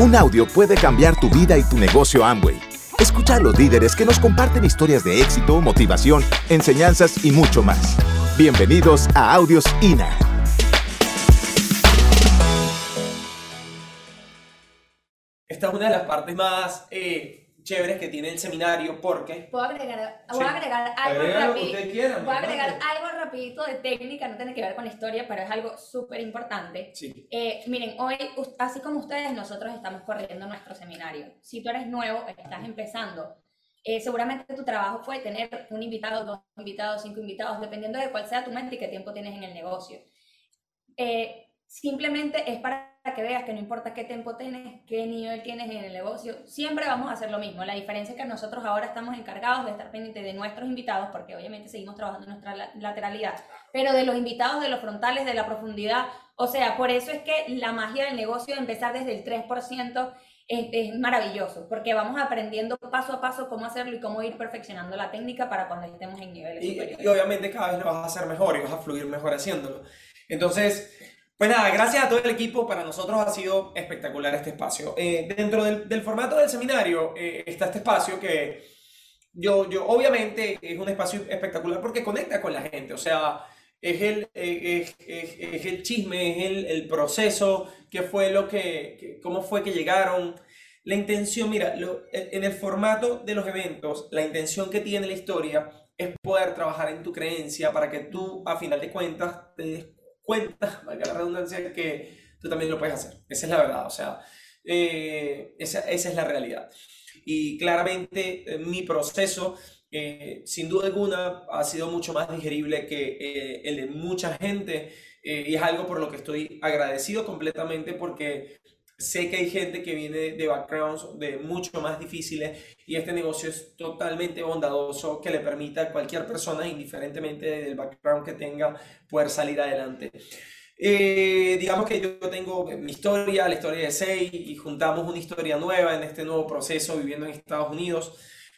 Un audio puede cambiar tu vida y tu negocio Amway. Escucha a los líderes que nos comparten historias de éxito, motivación, enseñanzas y mucho más. Bienvenidos a Audios INA. Esta es una de las partes más eh, chéveres que tiene el seminario porque... Puedo agregar, voy a Sí. agregar algo Agrega rapidito. quiera, Voy a agregar hermano. algo rapidito de técnica, no tiene que ver con la historia, pero es algo súper importante. Sí. Eh, miren, hoy, así como ustedes, nosotros estamos corriendo nuestro seminario. Si tú eres nuevo, estás empezando, eh, seguramente tu trabajo fue tener un invitado, dos invitados, cinco invitados, dependiendo de cuál sea tu mente y qué tiempo tienes en el negocio. Eh, simplemente es para que veas que no importa qué tiempo tienes, qué nivel tienes en el negocio, siempre vamos a hacer lo mismo. La diferencia es que nosotros ahora estamos encargados de estar pendientes de nuestros invitados, porque obviamente seguimos trabajando en nuestra la- lateralidad, pero de los invitados, de los frontales, de la profundidad. O sea, por eso es que la magia del negocio de empezar desde el 3% es, es maravilloso, porque vamos aprendiendo paso a paso cómo hacerlo y cómo ir perfeccionando la técnica para cuando estemos en niveles Y, superiores. y obviamente cada vez lo vas a hacer mejor y vas a fluir mejor haciéndolo. Entonces, pues nada, gracias a todo el equipo. Para nosotros ha sido espectacular este espacio. Eh, dentro del, formato del seminario eh, está este espacio que yo, yo, obviamente, es un espacio espectacular porque conecta con la gente. O sea, es el, eh, es, el chisme, es el, proceso, qué fue lo que, cómo fue que llegaron. La intención, mira, en el formato de los eventos, la intención que tiene la historia es poder trabajar en tu creencia para que tú, a final de cuentas, te des cuenta, valga la redundancia, que tú también lo puedes hacer. Esa es la verdad, o sea, eh, esa, esa es la realidad. Y claramente eh, mi proceso, eh, sin duda alguna, ha sido mucho más digerible que eh, el de mucha gente eh, y es algo por lo que estoy agradecido completamente porque sé que hay gente que viene de backgrounds de mucho más difíciles y este negocio es totalmente bondadoso que le permita a cualquier persona, indiferentemente del background que tenga, poder salir adelante. Eh, digamos que yo tengo mi historia, la historia de Sei, y juntamos una historia nueva en este nuevo proceso viviendo en Estados Unidos.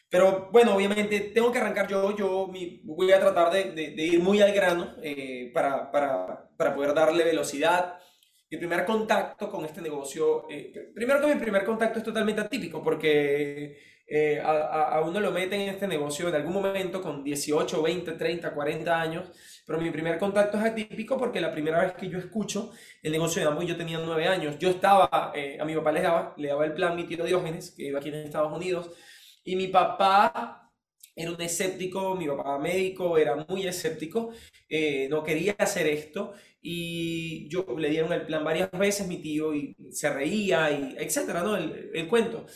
Pero bueno, obviamente tengo que arrancar yo, yo voy a tratar de ir muy al grano eh, para, para, para poder darle velocidad. Mi primer contacto con este negocio, eh, primero que mi primer contacto es totalmente atípico porque eh, a, a- uno lo meten en este negocio en algún momento con 18, 20, 30, 40 años, pero mi primer contacto es atípico porque la primera vez que yo escucho el negocio de Amway yo tenía 9 años. Yo estaba, eh, a mi papá le daba, le daba el plan mi tío Diógenes, que iba aquí en Estados Unidos, y mi papá era un escéptico, mi papá médico era muy escéptico, eh, no quería hacer esto y yo le dieron el plan varias veces mi tío y se reía y etcétera, ¿no? El, el cuento.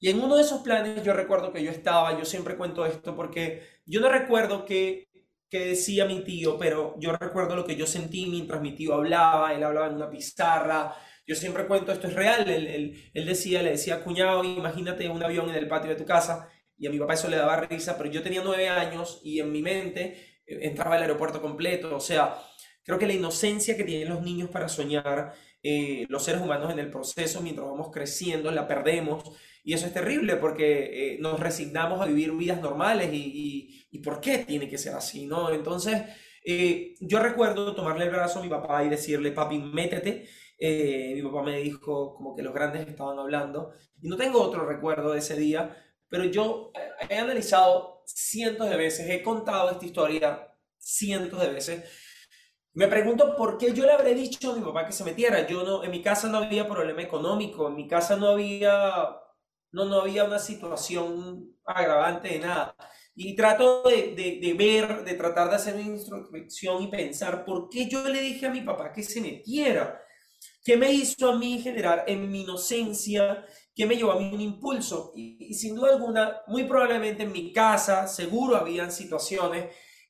Y en uno de esos planes yo recuerdo que yo estaba, yo siempre cuento esto porque yo no recuerdo qué, qué decía mi tío, pero yo recuerdo lo que yo sentí mientras mi tío hablaba, él hablaba en una pizarra, yo siempre cuento, esto es real, él, él- él decía, le decía, cuñado, imagínate un avión en el patio de tu casa, y a mi papá eso le daba risa, pero yo tenía nueve años y en mi mente eh, entraba el aeropuerto completo, o sea, creo que la inocencia que tienen los niños para soñar, eh, los seres humanos en el proceso, mientras vamos creciendo, la perdemos, y eso es terrible porque eh, nos resignamos a vivir vidas normales y, y, y ¿por qué tiene que ser así, no? Entonces, yo recuerdo tomarle el brazo a mi papá y decirle, papi, métete, mi papá me dijo como que los grandes estaban hablando. Y no tengo otro recuerdo de ese día, pero yo he analizado cientos de veces, he contado esta historia cientos de veces. Me pregunto por qué yo le habré dicho a mi papá que se metiera. Yo no, en mi casa no había problema económico, en mi casa no había, no, no había una situación agravante de nada. Y trato de, de, de ver, de tratar de hacer una introspección y pensar por qué yo le dije a mi papá que se metiera. ¿Qué me hizo a mí generar en mi inocencia? ¿Qué me llevó a mí un impulso? Y, y sin duda alguna, muy probablemente en mi casa, seguro habían situaciones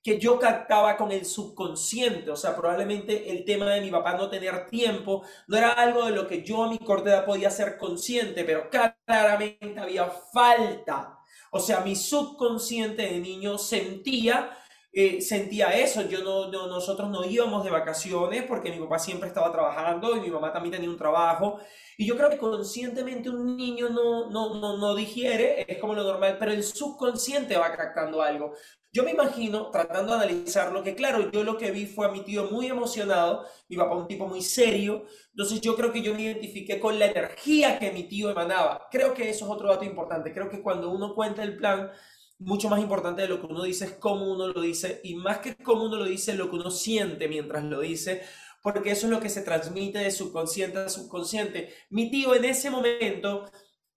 que yo captaba con el subconsciente, o sea, probablemente el tema de mi papá no tener tiempo no era algo de lo que yo a mi corta edad podía ser consciente, pero claramente había falta. O sea, mi subconsciente de niño sentía eh, sentía eso. Yo no, no, nosotros no íbamos de vacaciones porque mi papá siempre estaba trabajando y mi mamá también tenía un trabajo. Y yo creo que conscientemente un niño no, no, no, no digiere, es como lo normal, pero el subconsciente va captando algo. Yo me imagino, tratando de analizarlo, que claro, yo lo que vi fue a mi tío muy emocionado, mi papá un tipo muy serio, entonces yo creo que yo me identifiqué con la energía que mi tío emanaba. Creo que eso es otro dato importante, creo que cuando uno cuenta el plan, mucho más importante de lo que uno dice es cómo uno lo dice, y más que cómo uno lo dice, lo que uno siente mientras lo dice, porque eso es lo que se transmite de subconsciente a subconsciente. Mi tío en ese momento,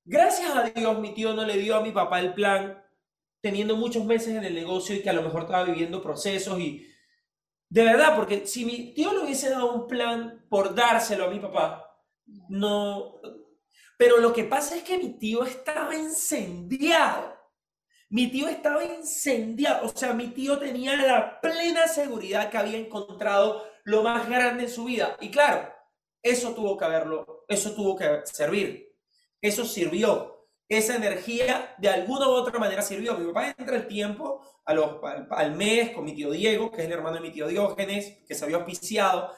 gracias a Dios, mi tío no le dio a mi papá el plan teniendo muchos meses en el negocio y que a lo mejor estaba viviendo procesos y de verdad, porque si mi tío le hubiese dado un plan por dárselo a mi papá, no... Pero lo que pasa es que mi tío estaba incendiado. Mi tío estaba incendiado. O sea, mi tío tenía la plena seguridad que había encontrado lo más grande en su vida. Y claro, eso tuvo que haberlo, eso tuvo que servir. Eso sirvió esa energía de alguna u otra manera sirvió. Mi papá entra el tiempo a los, al, mes con mi tío Diego, que es el hermano de mi tío Diógenes, que se había auspiciado.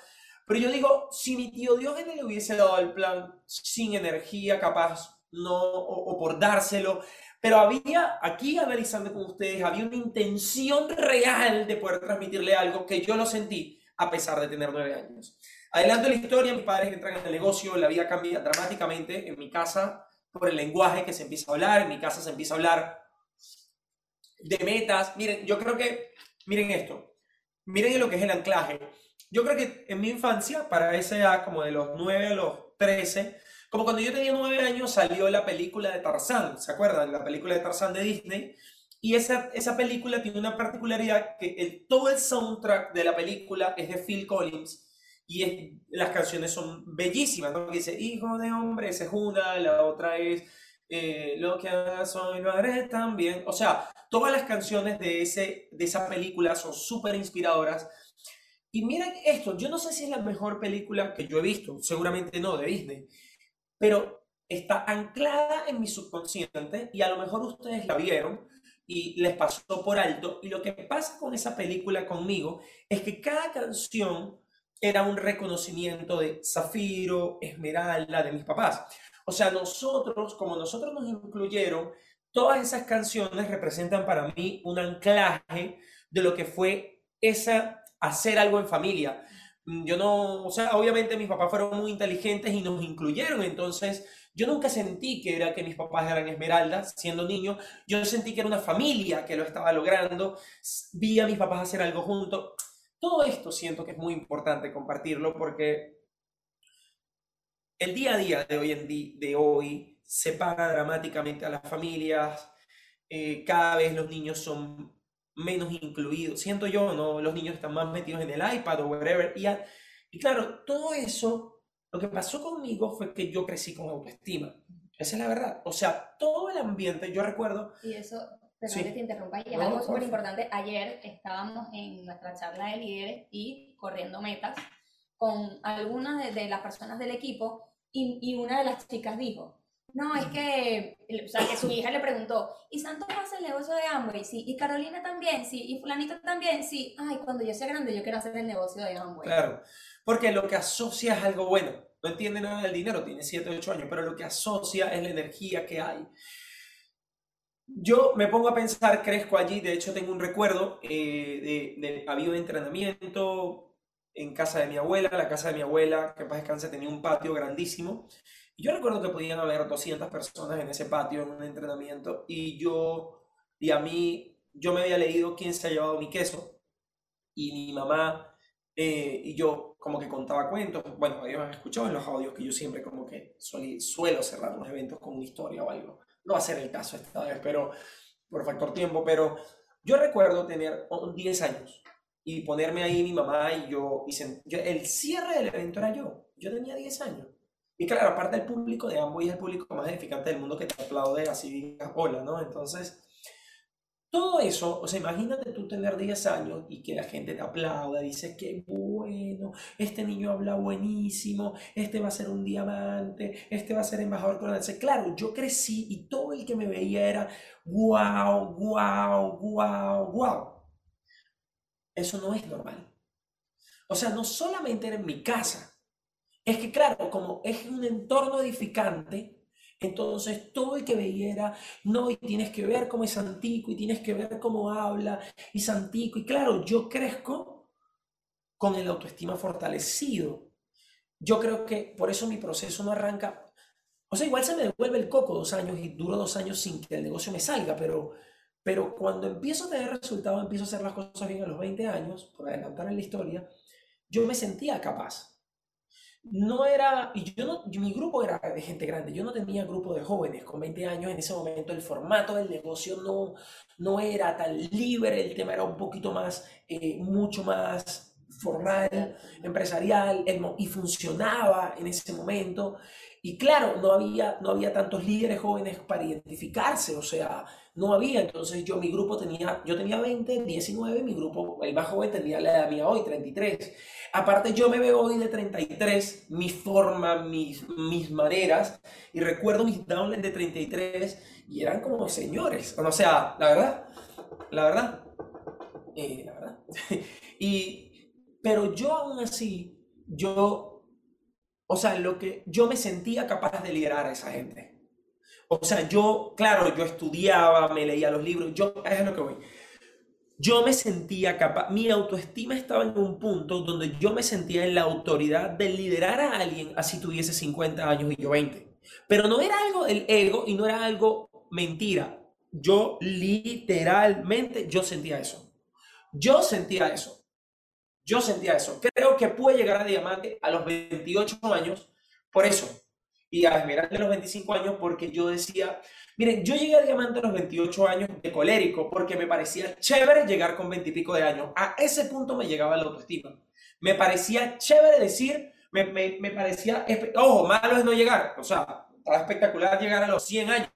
Pero yo digo, si mi tío Diógenes le hubiese dado el plan sin energía, capaz, no, o, por dárselo, pero había, aquí analizando con ustedes, había una intención real de poder transmitirle algo que yo lo sentí a pesar de tener nueve años. Adelante la historia, mis padres entran en el negocio, la vida cambia dramáticamente en mi casa por el lenguaje que se empieza a hablar, en mi casa se empieza a hablar de metas. Miren, yo creo que, miren esto, miren lo que es el anclaje. Yo creo que en mi infancia, para esa edad, como de los 9 a los 13, como cuando yo tenía 9 años, salió la película de Tarzán, ¿se acuerdan? La película de Tarzán de Disney. Y esa, esa película tiene una particularidad que el, todo el soundtrack de la película es de Phil Collins y las canciones son bellísimas, ¿no? Dice, hijo de hombre, esa es una, la otra es eh, Lo que hagas hoy lo haré también. O sea, todas las canciones de, ese, de esa película son súper inspiradoras. Y miren esto, yo no sé si es la mejor película que yo he visto, seguramente no, de Disney, pero está anclada en mi subconsciente y a lo mejor ustedes la vieron y les pasó por alto. Y lo que pasa con esa película conmigo es que cada canción era un reconocimiento de Zafiro, Esmeralda, de mis papás. O sea, nosotros, como nosotros nos incluyeron, todas esas canciones representan para mí un anclaje de lo que fue esa hacer algo en familia. Mm, yo no, o sea, obviamente mis papás fueron muy inteligentes y nos incluyeron, entonces yo nunca sentí que era que mis papás eran esmeraldas siendo niño, yo sentí que era una familia que lo estaba logrando, vi a mis papás hacer algo juntos todo esto siento que es muy importante compartirlo porque el día a día de hoy, en de hoy dramáticamente a las familias, eh, cada vez los niños son menos incluidos. Siento yo, ¿no? Los niños están más metidos en el iPad o whatever. Y, y claro, todo eso, lo que pasó conmigo fue que yo crecí con autoestima. Esa es la verdad. O sea, todo el ambiente, yo recuerdo... Y eso Perdón que te interrumpa, y es algo súper importante. Ayer estábamos en nuestra charla de líderes y corriendo metas con algunas de, las personas del equipo y, y, una de las chicas dijo, no, es que, o sea, que su hija le preguntó, ¿y Santos hace el negocio de Amway? Sí, y Carolina también, sí, y fulanito también, sí. Ay, cuando yo sea grande yo quiero hacer el negocio de Amway. Claro, porque lo que asocia es algo bueno. No entiende nada del dinero, tiene 7, 8 años, pero lo que asocia es la energía que hay. Yo me pongo a pensar, crezco allí, de hecho tengo un recuerdo eh, de, había un entrenamiento en casa de mi abuela, la casa de mi abuela, que paz descanse, tenía un patio grandísimo. Yo recuerdo que podían haber 200 personas en ese patio en un entrenamiento y yo, y a mí, yo me había leído quién se ha llevado mi queso y mi mamá eh, y yo como que contaba cuentos, bueno, habían escuchado en los audios que yo siempre como que suelo cerrar los eventos con una historia o algo. No va a ser el caso esta vez, pero por factor tiempo, pero yo recuerdo tener 10 años y ponerme ahí mi mamá y yo, y el cierre del evento era yo, yo tenía 10 años. Y claro, aparte el público de ambos es el público más edificante del mundo que te aplaude así, hola, ¿no? Entonces, todo eso, o sea, imagínate tú tener 10 años y que la gente te aplauda, dice, qué bueno, este niño habla buenísimo, este va a ser un diamante, este va a ser embajador con Claro, yo crecí y todo el que me veía era, wow, wow, wow, wow. eso no es normal. O sea, no solamente era en mi casa, es que claro, como es un entorno edificante, entonces todo el que veía no, y tienes que ver cómo es Santico, y tienes que ver cómo habla, y Santico, y claro, yo crezco con el autoestima fortalecido. Yo creo que por eso mi proceso no arranca, o sea, igual se me devuelve el coco dos años y duro dos años sin que el negocio me salga, pero, pero cuando empiezo a tener resultados, empiezo a hacer las cosas bien a los 20 años, por adelantar en la historia, yo me sentía capaz. No era, y yo no, mi grupo era de gente grande, yo no tenía grupo de jóvenes con 20 años, en ese momento el formato del negocio no, no era tan libre, el tema era un poquito más, eh, mucho más formal, empresarial, y funcionaba en ese momento. Y claro, no había, no había tantos líderes jóvenes para identificarse, o sea, no había. Entonces yo, mi grupo tenía, yo tenía 20, 19, mi grupo, el más joven tenía la edad mía hoy, 33. Aparte yo me veo hoy de 33, mi forma, mis, mis maneras, y recuerdo mis downlines de 33 y eran como señores. O sea, la verdad, la verdad, eh, la verdad. y, pero yo aún así, yo o sea, lo que yo me sentía capaz de liderar a esa gente. O sea, yo, claro, yo estudiaba, me leía los libros, yo, es lo que voy. Yo me sentía capaz, mi autoestima estaba en un punto donde yo me sentía en la autoridad de liderar a alguien así tuviese 50 años y yo 20. Pero no era algo del ego y no era algo mentira. Yo literalmente, yo sentía eso. Yo sentía eso. Yo sentía eso. Creo que pude llegar a diamante a los 28 años por eso. Y a esmeralda a los 25 años porque yo decía, miren, yo llegué a diamante a los 28 años de colérico porque me parecía chévere llegar con 20 y pico de años. A ese punto me llegaba la autoestima. Me parecía chévere decir, me, me, me parecía, ojo, malo es no llegar. O sea, estaba espectacular llegar a los 100 años.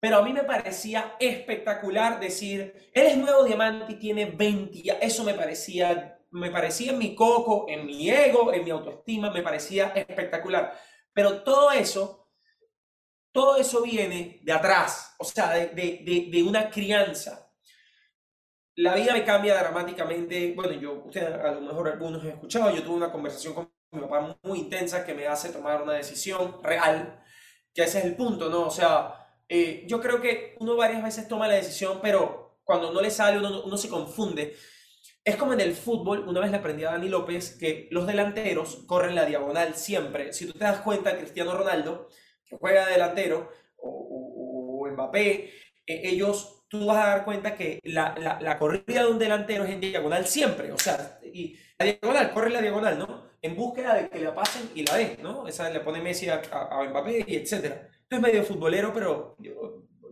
Pero a mí me parecía espectacular decir, él es nuevo diamante y tiene 20, eso me parecía, me parecía en mi coco, en mi ego, en mi autoestima, me parecía espectacular. Pero todo eso, todo eso viene de atrás, o sea, de, de, de, una crianza. La vida me cambia dramáticamente. Bueno, yo, ustedes a lo mejor algunos han escuchado, yo tuve una conversación con mi papá muy intensa que me hace tomar una decisión real, que ese es el punto, ¿no? O sea, eh, yo creo que uno varias veces toma la decisión, pero cuando no le sale uno, uno se confunde. Es como en el fútbol, una vez le aprendí a Dani López que los delanteros corren la diagonal siempre. Si tú te das cuenta, Cristiano Ronaldo, que juega delantero, o, o, Mbappé, eh, ellos, tú vas a dar cuenta que la, la, la, corrida de un delantero es en diagonal siempre. O sea, y la diagonal, corre la diagonal, ¿no? En búsqueda de que la pasen y la den, ¿no? Esa le pone Messi a, a, a Mbappé y etcétera es medio futbolero, pero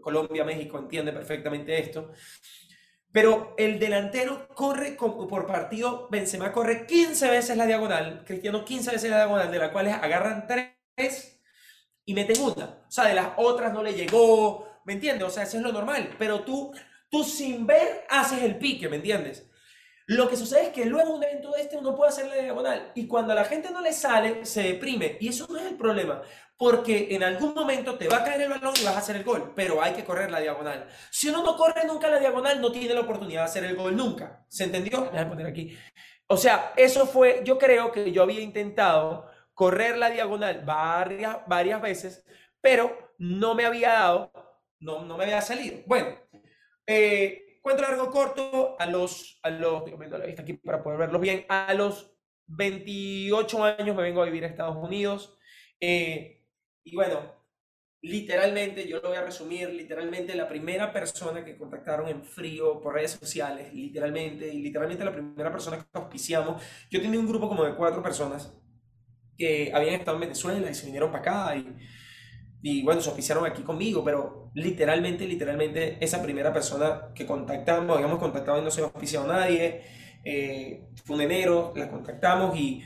Colombia, México entiende perfectamente esto. Pero el delantero corre por partido, Benzema corre 15 veces la diagonal, Cristiano 15 veces la diagonal, de las cuales agarran 3 y meten una. O sea, de las otras no le llegó, ¿me entiendes? O sea, eso es lo normal. Pero tú, tú sin ver haces el pique, ¿me entiendes? Lo que sucede es que luego un evento de este uno puede hacer la diagonal y cuando a la gente no le sale, se deprime. Y eso no es el problema porque en algún momento te va a caer el balón y vas a hacer el gol, pero hay que correr la diagonal. Si uno no corre nunca la diagonal, no tiene la oportunidad de hacer el gol nunca. ¿Se entendió? Déjame poner aquí. O sea, eso fue, yo creo que yo había intentado correr la diagonal varias, varias veces, pero no me había dado, no, no me había salido. Bueno, eh, cuento largo corto, a los, a los, la vista aquí para poder verlos bien, a los 28 años me vengo a vivir a Estados Unidos. Eh, y bueno, literalmente, yo lo voy a resumir, literalmente la primera persona que contactaron en frío por redes sociales, literalmente, y literalmente la primera persona que auspiciamos, yo tenía un grupo como de cuatro personas que habían estado en Venezuela y se vinieron para acá y, y bueno, se auspiciaron aquí conmigo, pero literalmente, literalmente esa primera persona que contactamos, habíamos contactado y no se ha auspiciado nadie, eh, fue un enero, la contactamos y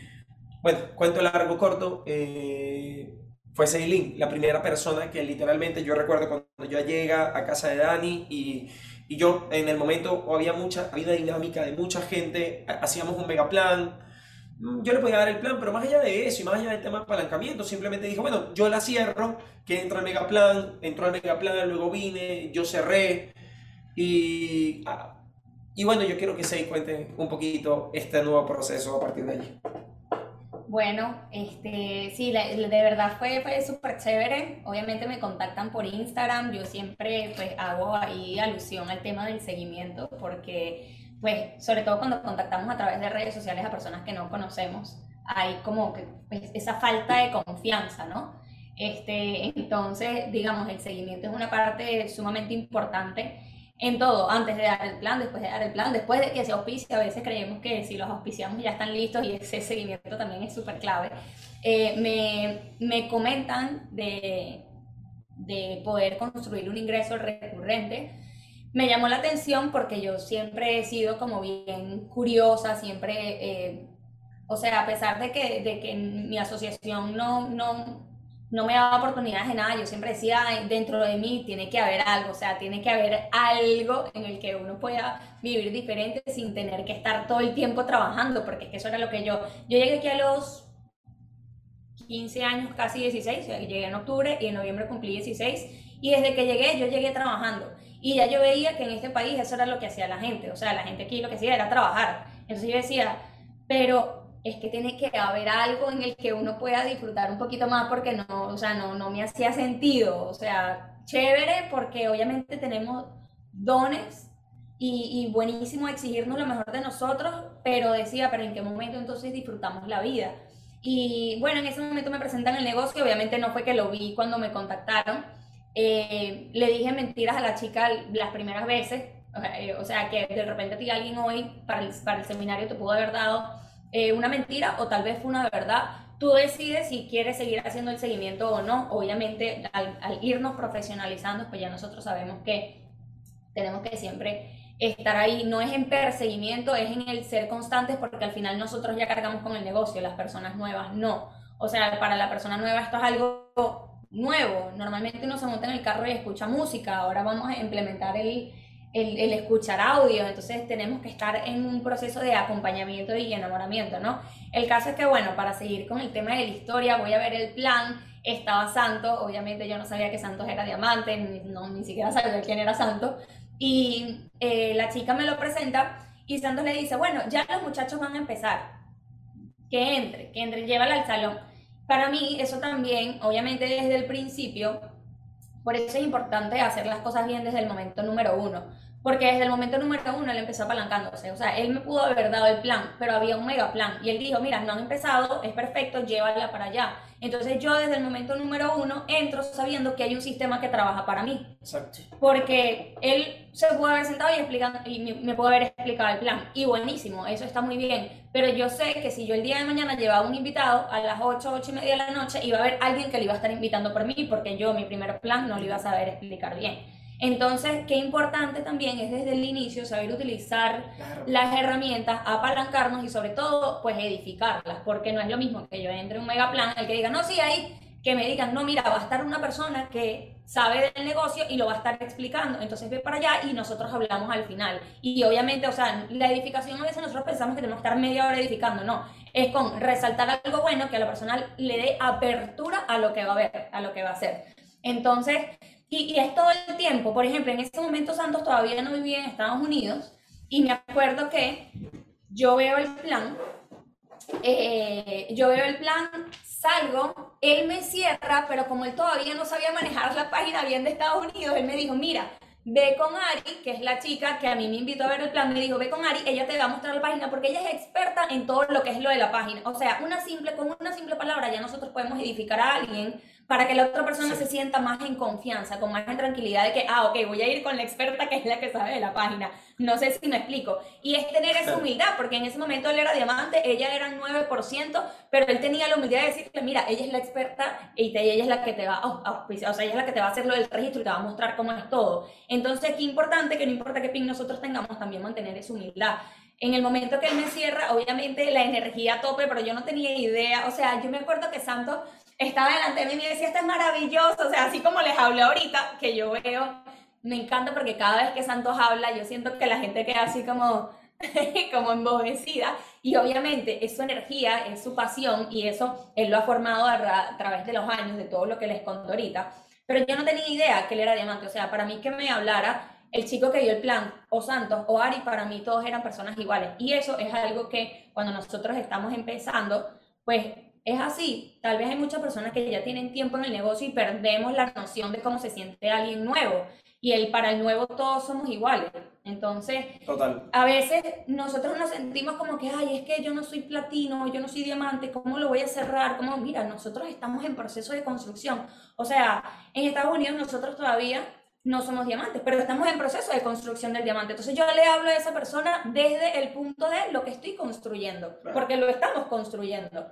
bueno, cuento largo, corto, eh, fue Ceilín, la primera persona que literalmente yo recuerdo cuando yo llega a casa de Dani y, y yo en el momento había mucha, había una dinámica de mucha gente, hacíamos un mega plan, mm, yo le podía dar el plan, pero más allá de eso y más allá del tema de apalancamiento, simplemente dije, bueno, yo la cierro, que entra el mega plan, entró el mega plan, luego vine, yo cerré y, ah, y bueno, yo quiero que se cuente un poquito este nuevo proceso a partir de allí. Bueno, este, sí, de verdad fue, fue súper chévere. Obviamente me contactan por Instagram. Yo siempre pues hago ahí alusión al tema del seguimiento porque pues sobre todo cuando contactamos a través de redes sociales a personas que no conocemos, hay como que pues, esa falta de confianza, ¿no? Este, entonces, digamos, el seguimiento es una parte sumamente importante en todo, antes de dar el plan, después de dar el plan, después de que se auspicia, a veces creemos que si los auspiciamos ya están listos y ese seguimiento también es súper clave. Eh, me, me, comentan de, de poder construir un ingreso recurrente. Me llamó la atención porque yo siempre he sido como bien curiosa, siempre, eh, o sea, a pesar de que, de que mi asociación no, no, no me daba oportunidades de nada, yo siempre decía, dentro de mí tiene que haber algo, o sea, tiene que haber algo en el que uno pueda vivir diferente sin tener que estar todo el tiempo trabajando, porque es que eso era lo que yo, yo llegué aquí a los 15 años, casi 16, llegué en octubre y en noviembre cumplí 16, y desde que llegué, yo llegué trabajando, y ya yo veía que en este país eso era lo que hacía la gente, o sea, la gente aquí lo que hacía era trabajar, entonces yo decía, pero es que tiene que haber algo en el que uno pueda disfrutar un poquito más porque no, o sea, no, no me hacía sentido, o sea, chévere porque obviamente tenemos dones y, y, buenísimo exigirnos lo mejor de nosotros, pero decía, pero en qué momento entonces disfrutamos la vida. Y bueno, en ese momento me presentan el negocio, obviamente no fue que lo vi cuando me contactaron, eh, le dije mentiras a la chica las primeras veces, o sea, eh, que de repente a alguien hoy para el, para el seminario te pudo haber dado eh, una mentira o tal vez fue una verdad. Tú decides si quieres seguir haciendo el seguimiento o no. Obviamente, al, irnos profesionalizando, pues ya nosotros sabemos que tenemos que siempre estar ahí. No es en perseguimiento, es en el ser constantes, porque al final nosotros ya cargamos con el negocio, las personas nuevas no. O sea, para la persona nueva esto es algo nuevo. Normalmente uno se monta en el carro y escucha música. Ahora vamos a implementar el, el, escuchar audio, entonces tenemos que estar en un proceso de acompañamiento y enamoramiento, ¿no? El caso es que, bueno, para seguir con el tema de la historia, voy a ver el plan, estaba Santos, obviamente yo no sabía que Santos era diamante, ni, no, ni siquiera sabía quién era Santos, y eh, la chica me lo presenta y Santos le dice, bueno, ya los muchachos van a empezar, que entre, que entre, llévala al salón. Para mí eso también, obviamente desde el principio, por eso es importante hacer las cosas bien desde el momento número uno. Porque desde el momento número uno él empezó apalancándose. O sea, él me pudo haber dado el plan, pero había un mega plan. Y él dijo, mira, no han empezado, es perfecto, llévala para allá. Entonces yo desde el momento número uno entro sabiendo que hay un sistema que trabaja para mí. Exacto. Porque él se pudo haber sentado y, explicando, y me, me pudo haber explicado el plan. Y buenísimo, eso está muy bien. Pero yo sé que si yo el día de mañana llevaba un invitado a las 8, 8 y media de la noche, iba a haber alguien que le iba a estar invitando por mí, porque yo mi primer plan no lo iba a saber explicar bien. Entonces, qué importante también es desde el inicio saber utilizar las herramientas, apalancarnos y sobre todo, pues edificarlas, porque no es lo mismo que yo entre un mega plan, el que diga, no, sí, ahí, que me digan, no, mira, va a estar una persona que sabe del negocio y lo va a estar explicando, entonces ve para allá y nosotros hablamos al final. Y obviamente, o sea, la edificación a veces nosotros pensamos que tenemos que estar media hora edificando, no, es con resaltar algo bueno que a la persona le dé apertura a lo que va a ver, a lo que va a hacer. Entonces, y, es todo el tiempo. Por ejemplo, en ese momento Santos todavía no vivía en Estados Unidos y me acuerdo que yo veo el plan, eh, yo veo el plan, salgo, él me cierra, pero como él todavía no sabía manejar la página bien de Estados Unidos, él me dijo, mira, ve con Ari, que es la chica que a mí me invitó a ver el plan, me dijo, ve con Ari, ella te va a mostrar la página porque ella es experta en todo lo que es lo de la página. O sea, una simple, con una simple palabra ya nosotros podemos edificar a alguien para que la otra persona se sienta más en confianza, con más en tranquilidad de que, ah, ok, voy a ir con la experta que es la que sabe de la página. No sé si me explico. Y es tener esa humildad, porque en ese momento él era diamante, ella era 9%, pero él tenía la humildad de decirle, mira, ella es la experta y ella es la que te va, a o sea, ella es la que te va a hacer lo del registro y te va a mostrar cómo es todo. Entonces, qué importante que no importa qué pin nosotros tengamos, también mantener esa humildad. En el momento que él me cierra, obviamente la energía a tope, pero yo no tenía idea, o sea, yo me acuerdo que Santos estaba delante de mí y me decía, esto es maravilloso, o sea, así como les hablé ahorita, que yo veo, me encanta porque cada vez que Santos habla, yo siento que la gente queda así como, como embobecida, y obviamente es su energía, es su pasión, y eso él lo ha formado a, través de los años, de todo lo que les conto ahorita, pero yo no tenía idea que él era diamante, o sea, para mí que me hablara, el chico que dio el plan, o Santos, o Ari, para mí todos eran personas iguales. Y eso es algo que cuando nosotros estamos empezando, pues es así. Tal vez hay muchas personas que ya tienen tiempo en el negocio y perdemos la noción de cómo se siente alguien nuevo. Y el, para el nuevo todos somos iguales. Entonces, a veces nosotros nos sentimos como que, ay, es que yo no soy platino, yo no soy diamante, ¿cómo lo voy a cerrar? Como, mira, nosotros estamos en proceso de construcción. O sea, en Estados Unidos nosotros todavía no somos diamantes, pero estamos en proceso de construcción del diamante. Entonces yo le hablo a esa persona desde el punto de lo que estoy construyendo, porque lo estamos construyendo.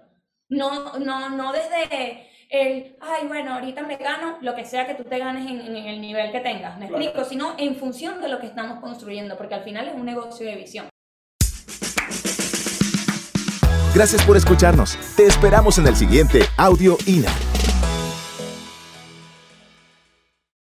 No, no, no desde el, ay, bueno, ahorita me gano lo que sea que tú te ganes en, el nivel que tengas, me explico, sino en función de lo que estamos construyendo, porque al final es un negocio de visión. Gracias por escucharnos. Te esperamos en el siguiente Audio INA.